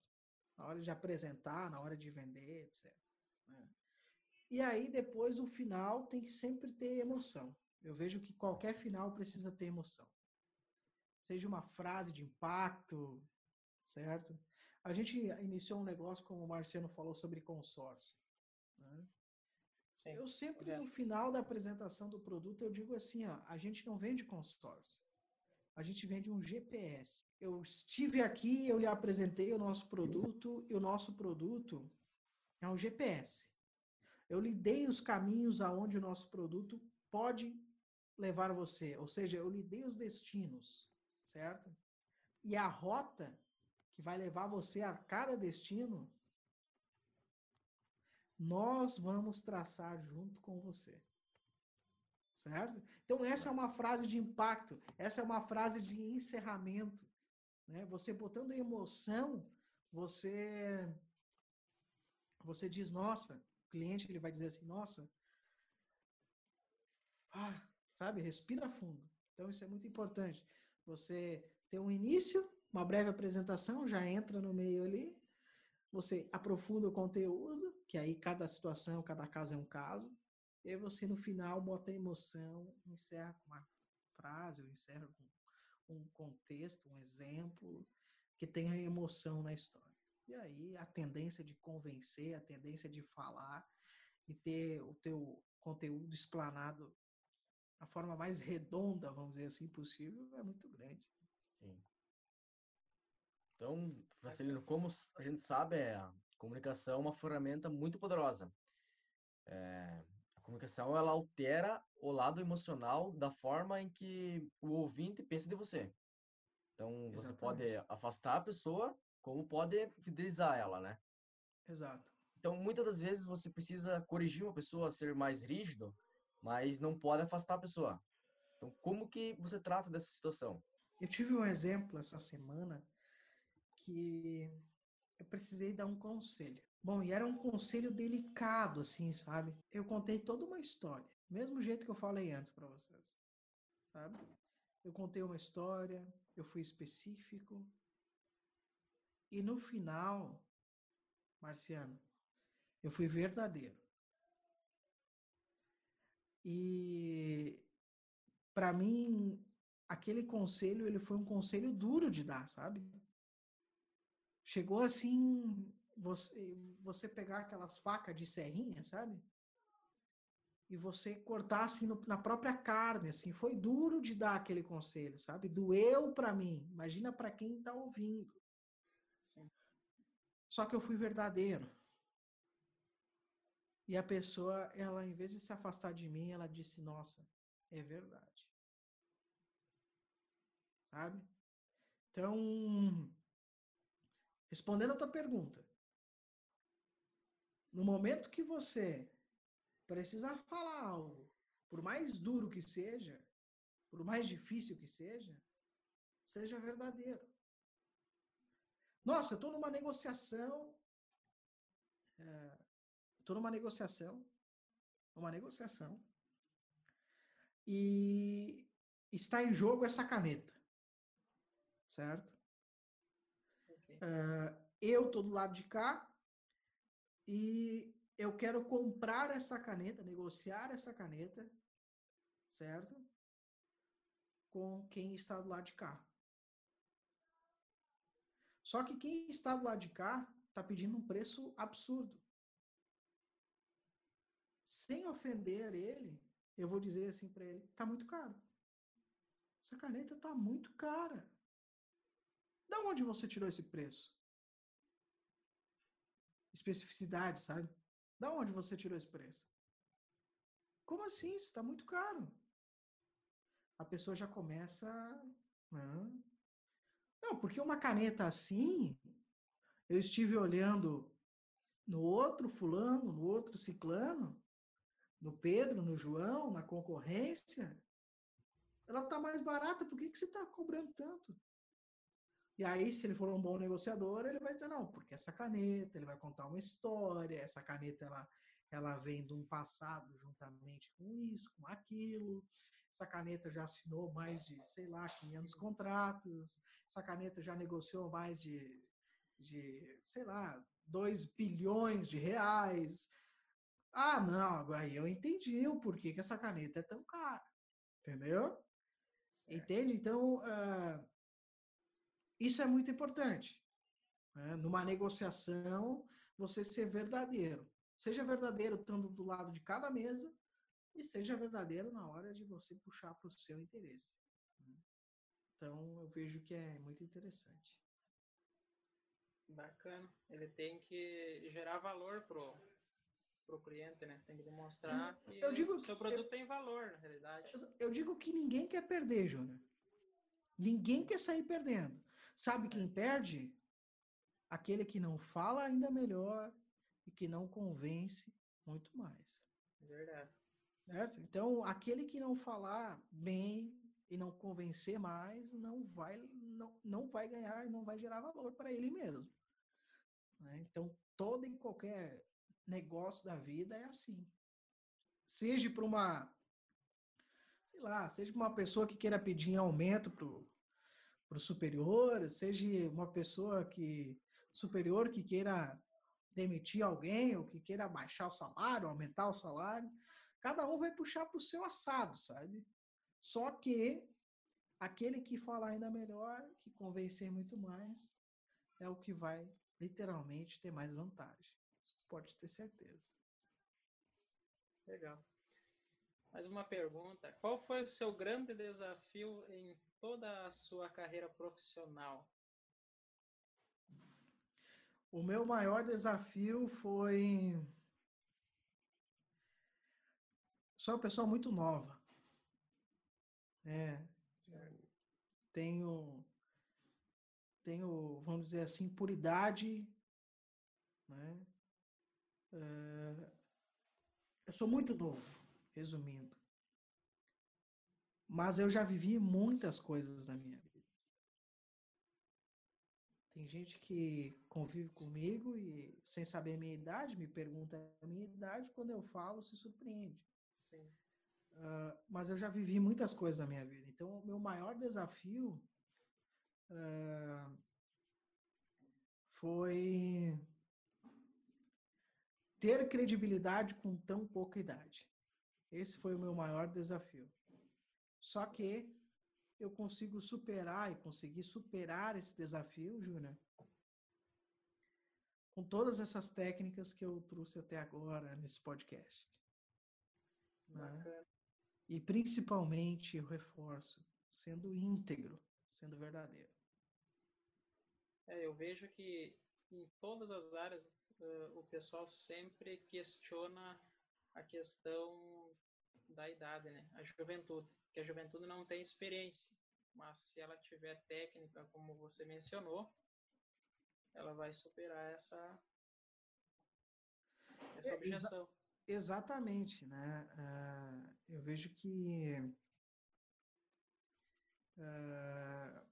Na hora de apresentar, na hora de vender, etc. Né? E aí depois o final tem que sempre ter emoção. Eu vejo que qualquer final precisa ter emoção. Seja uma frase de impacto, certo? A gente iniciou um negócio, como o Marciano falou, sobre consórcio. Né? Eu sempre, no final da apresentação do produto, eu digo assim, ó, a gente não vende consórcio. A gente vende um GPS. Eu estive aqui, eu lhe apresentei o nosso produto, e o nosso produto é um GPS. Eu lhe dei os caminhos aonde o nosso produto pode levar você, ou seja, eu lhe dei os destinos, certo? E a rota que vai levar você a cada destino, nós vamos traçar junto com você. Certo? Então, essa é uma frase de impacto, essa é uma frase de encerramento. Né? Você botando emoção, você você diz, nossa, cliente ele vai dizer assim, nossa, ah, sabe, respira fundo. Então, isso é muito importante. Você ter um início, uma breve apresentação, já entra no meio ali, você aprofunda o conteúdo, que aí cada situação, cada caso é um caso, e aí você no final bota a emoção, encerra com uma frase, ou encerra com um contexto, um exemplo, que tenha emoção na história. E aí a tendência de convencer, a tendência de falar e ter o teu conteúdo explanado da forma mais redonda, vamos dizer assim, possível, é muito grande. Sim. Então, Marcelino, como a gente sabe, é, a comunicação é uma ferramenta muito poderosa. É, comunicação ela altera o lado emocional da forma em que o ouvinte pensa de você. Então, você pode afastar a pessoa, como pode fidelizar ela, né? Exato. Então, muitas das vezes você precisa corrigir uma pessoa a ser mais rígido, mas não pode afastar a pessoa. Então, como que você trata dessa situação? Eu tive um exemplo essa semana que eu precisei dar um conselho. Bom, e era um conselho delicado, assim, sabe? Eu contei toda uma história, mesmo jeito que eu falei antes para vocês, sabe? Eu contei uma história, eu fui específico, e no final, Marciano, eu fui verdadeiro. E para mim, aquele conselho, ele foi um conselho duro de dar, sabe? Chegou assim, você, você pegar aquelas facas de serrinha, sabe? E você cortar assim no, na própria carne, assim, foi duro de dar aquele conselho, sabe? Doeu para mim. Imagina para quem tá ouvindo. Sim. Só que eu fui verdadeiro. E a pessoa, ela, em vez de se afastar de mim, ela disse: Nossa, é verdade. Sabe? Então, Respondendo a tua pergunta, no momento que você precisar falar algo, por mais duro que seja, por mais difícil que seja, seja verdadeiro. Nossa, eu estou numa negociação. Estou é, numa negociação. Uma negociação. E está em jogo essa caneta. Certo? Uh, eu estou do lado de cá e eu quero comprar essa caneta, negociar essa caneta, certo? Com quem está do lado de cá. Só que quem está do lado de cá está pedindo um preço absurdo. Sem ofender ele, eu vou dizer assim para ele: está muito caro. Essa caneta está muito cara. Da onde você tirou esse preço? Especificidade, sabe? Da onde você tirou esse preço? Como assim? Isso está muito caro. A pessoa já começa. Não, não, porque uma caneta assim, eu estive olhando no outro fulano, no outro ciclano, no Pedro, no João, na concorrência, ela está mais barata, por que, que você está cobrando tanto? E aí, se ele for um bom negociador, ele vai dizer, não, porque essa caneta, ele vai contar uma história, essa caneta, ela, ela vem de um passado juntamente com isso, com aquilo. Essa caneta já assinou mais de, sei lá, 500 contratos. Essa caneta já negociou mais de, de sei lá, 2 bilhões de reais. Ah, não, aí eu entendi o porquê que essa caneta é tão cara. Entendeu? Certo. Entende? Então, uh, isso é muito importante. Né? Numa negociação, você ser verdadeiro. Seja verdadeiro estando do lado de cada mesa e seja verdadeiro na hora de você puxar para o seu interesse. Né? Então, eu vejo que é muito interessante. Bacana. Ele tem que gerar valor pro pro cliente, né? Tem que demonstrar hum, que eu digo o seu produto eu, tem valor, na realidade. Eu digo que ninguém quer perder, Júnior. Ninguém quer sair perdendo. Sabe quem perde? Aquele que não fala ainda melhor e que não convence muito mais. Verdade. Certo? Então, aquele que não falar bem e não convencer mais, não vai, não, não vai ganhar e não vai gerar valor para ele mesmo. Né? Então, todo e qualquer negócio da vida é assim. Seja para uma, sei lá, seja uma pessoa que queira pedir aumento para o superior, seja uma pessoa que superior que queira demitir alguém ou que queira baixar o salário, aumentar o salário, cada um vai puxar para o seu assado, sabe? Só que aquele que falar ainda melhor, que convencer muito mais, é o que vai literalmente ter mais vantagem. Isso pode ter certeza. Legal. Mais uma pergunta. Qual foi o seu grande desafio em toda a sua carreira profissional? O meu maior desafio foi. Sou uma pessoa muito nova. É. Tenho. Tenho, vamos dizer assim, puridade. Né? É, eu sou muito novo, resumindo. Mas eu já vivi muitas coisas na minha vida. Tem gente que convive comigo e, sem saber a minha idade, me pergunta a minha idade, quando eu falo, se surpreende. Uh, mas eu já vivi muitas coisas na minha vida. Então, o meu maior desafio uh, foi ter credibilidade com tão pouca idade. Esse foi o meu maior desafio. Só que eu consigo superar e conseguir superar esse desafio, Júnior, com todas essas técnicas que eu trouxe até agora nesse podcast. Né? E principalmente o reforço, sendo íntegro, sendo verdadeiro. É, eu vejo que em todas as áreas uh, o pessoal sempre questiona a questão da idade, né? A juventude, que a juventude não tem experiência, mas se ela tiver técnica, como você mencionou, ela vai superar essa essa é, objeção. Exa exatamente, né? Uh, eu vejo que uh,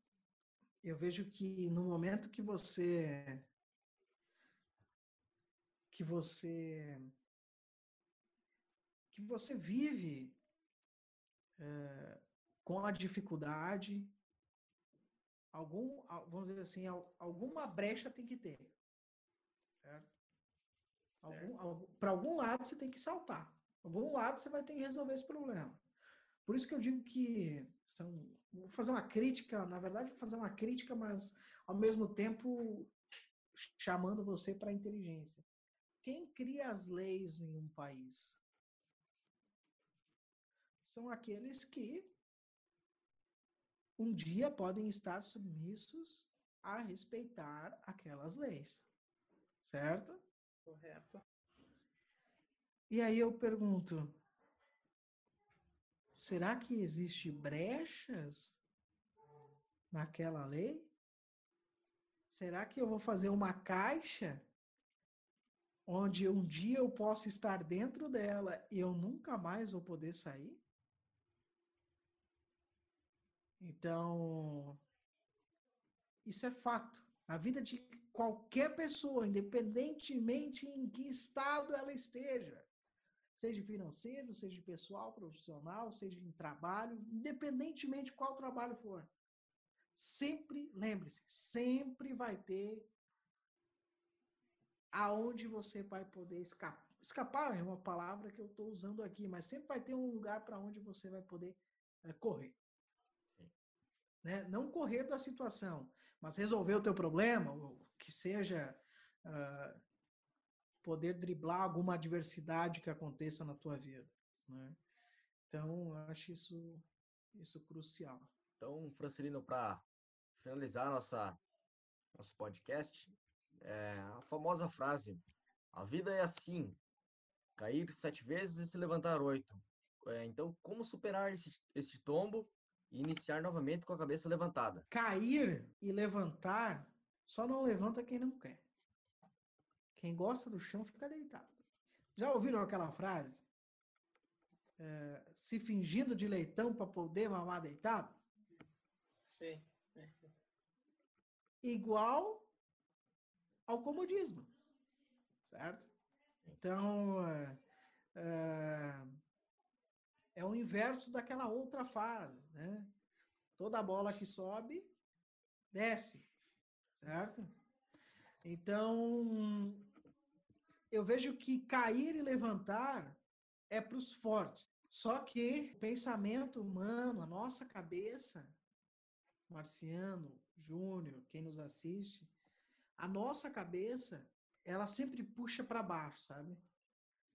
eu vejo que no momento que você que você que você vive é, com a dificuldade, algum, vamos dizer assim, alguma brecha tem que ter, certo? Para algum lado você tem que saltar. Algum lado você vai ter que resolver esse problema. Por isso que eu digo que são, vou fazer uma crítica, na verdade, vou fazer uma crítica, mas ao mesmo tempo chamando você para a inteligência. Quem cria as leis em um país? São aqueles que um dia podem estar submissos a respeitar aquelas leis. Certo? Correto. E aí eu pergunto: será que existe brechas naquela lei? Será que eu vou fazer uma caixa onde um dia eu posso estar dentro dela e eu nunca mais vou poder sair? Então, isso é fato. A vida de qualquer pessoa, independentemente em que estado ela esteja, seja financeiro, seja pessoal, profissional, seja em trabalho, independentemente de qual trabalho for. Sempre, lembre-se, sempre vai ter aonde você vai poder escapar, escapar é uma palavra que eu estou usando aqui, mas sempre vai ter um lugar para onde você vai poder é, correr. Né? Não correr da situação, mas resolver o teu problema, que seja uh, poder driblar alguma adversidade que aconteça na tua vida. Né? Então, acho isso, isso crucial. Então, Francelino, para finalizar nossa, nosso podcast, é a famosa frase: a vida é assim, cair sete vezes e se levantar oito. É, então, como superar esse, esse tombo e iniciar novamente com a cabeça levantada? Cair e levantar, só não levanta quem não quer. Quem gosta do chão fica deitado. Já ouviram aquela frase? É, se fingindo de leitão para poder mamar deitado? Sim. Igual ao comodismo, certo? Então, é, é o inverso daquela outra fase, né? Toda bola que sobe, desce, certo? Então, eu vejo que cair e levantar é para os fortes. Só que o pensamento humano, a nossa cabeça, Marciano, Júnior, quem nos assiste, a nossa cabeça, ela sempre puxa para baixo, sabe?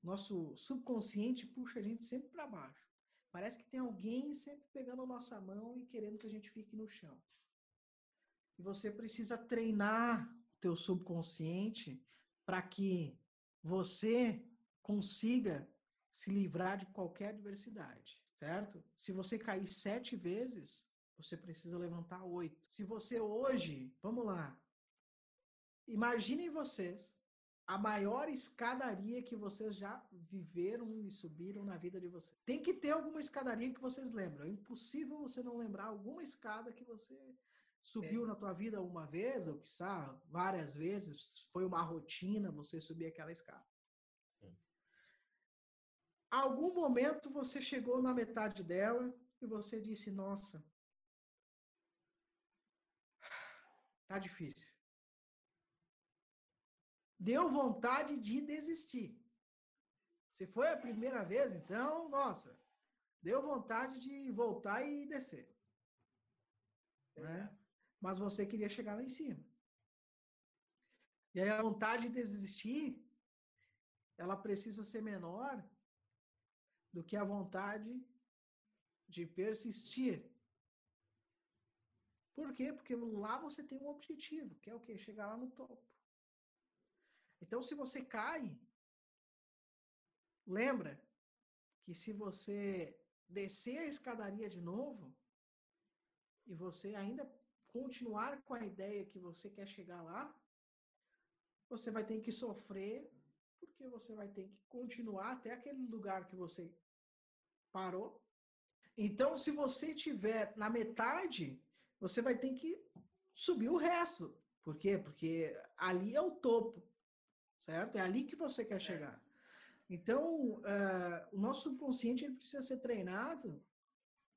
Nosso subconsciente puxa a gente sempre para baixo. Parece que tem alguém sempre pegando a nossa mão e querendo que a gente fique no chão. E você precisa treinar o teu subconsciente para que você consiga se livrar de qualquer adversidade, certo? Se você cair sete vezes, você precisa levantar oito. Se você hoje, vamos lá, imaginem vocês a maior escadaria que vocês já viveram e subiram na vida de vocês. Tem que ter alguma escadaria que vocês lembram. É impossível você não lembrar alguma escada que você subiu é. na tua vida uma vez, ou quiçá várias vezes, foi uma rotina você subir aquela escada. Sim. Algum momento você chegou na metade dela e você disse: Nossa, tá difícil. Deu vontade de desistir. Se foi a primeira vez, então, nossa, deu vontade de voltar e descer. Né? mas você queria chegar lá em cima. E aí a vontade de desistir, ela precisa ser menor do que a vontade de persistir. Por quê? Porque lá você tem um objetivo, que é o quê? Chegar lá no topo. Então, se você cai, lembra que se você descer a escadaria de novo, e você ainda continuar com a ideia que você quer chegar lá, você vai ter que sofrer, porque você vai ter que continuar até aquele lugar que você parou. Então, se você estiver na metade, você vai ter que subir o resto. Por quê? Porque ali é o topo, certo? É ali que você quer chegar. Então, uh, o nosso subconsciente ele precisa ser treinado.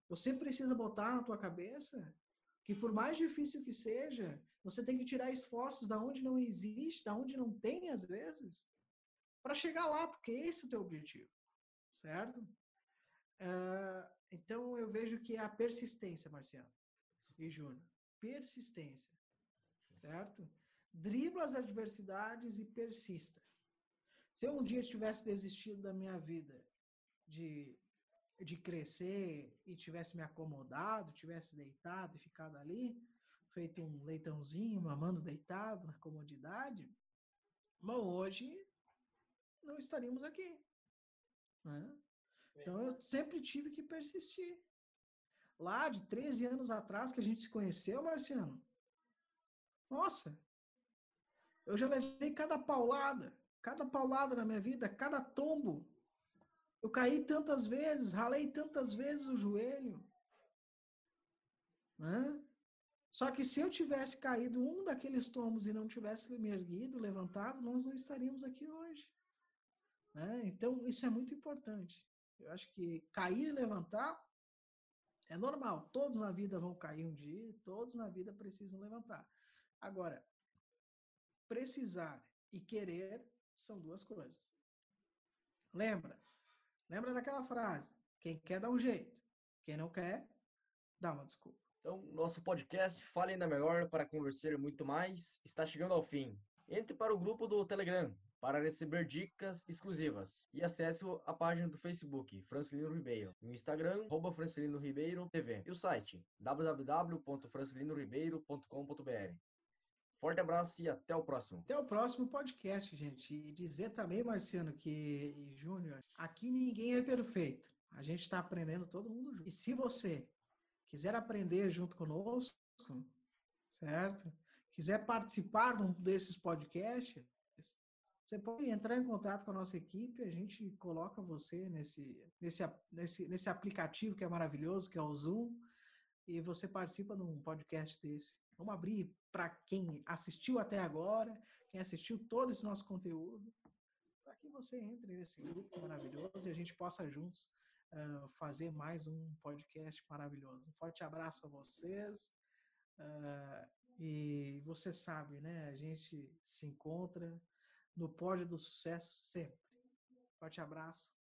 Você precisa botar na tua cabeça que por mais difícil que seja, você tem que tirar esforços da onde não existe, da onde não tem às vezes, para chegar lá, porque esse é o teu objetivo, certo? Uh, então eu vejo que é a persistência, Marciano e Júnior, persistência, certo? Dribla as adversidades e persista. Se eu um dia tivesse desistido da minha vida de de crescer e tivesse me acomodado, tivesse deitado e ficado ali, feito um leitãozinho, mamando deitado na comodidade, mas hoje não estaríamos aqui. Né? Então eu sempre tive que persistir. Lá de 13 anos atrás que a gente se conheceu, Marciano, nossa, eu já levei cada paulada, cada paulada na minha vida, cada tombo eu caí tantas vezes, ralei tantas vezes o joelho. Né? Só que se eu tivesse caído um daqueles tombos e não tivesse me erguido, levantado, nós não estaríamos aqui hoje. Né? Então, isso é muito importante. Eu acho que cair e levantar é normal. Todos na vida vão cair um dia, todos na vida precisam levantar. Agora, precisar e querer são duas coisas. Lembra? Lembra daquela frase? Quem quer dá um jeito, quem não quer, dá uma desculpa. Então, nosso podcast Fale Ainda Melhor para Conversar Muito Mais está chegando ao fim. Entre para o grupo do Telegram para receber dicas exclusivas e acesse a página do Facebook Francilino Ribeiro, no Instagram arroba Francilino Ribeiro TV e o site www.francelinoribeiro.com.br. Forte abraço e até o próximo. Até o próximo podcast, gente. E dizer também, Marciano, que Júnior, aqui ninguém é perfeito. A gente está aprendendo todo mundo junto. E se você quiser aprender junto conosco, certo? Quiser participar de um desses podcasts, você pode entrar em contato com a nossa equipe, a gente coloca você nesse, nesse, nesse, nesse aplicativo que é maravilhoso, que é o Zoom, e você participa de um podcast desse. Vamos abrir para quem assistiu até agora, quem assistiu todo esse nosso conteúdo, para que você entre nesse grupo maravilhoso e a gente possa juntos uh, fazer mais um podcast maravilhoso. Um forte abraço a vocês. Uh, e você sabe, né? A gente se encontra no pódio do sucesso sempre. Forte abraço.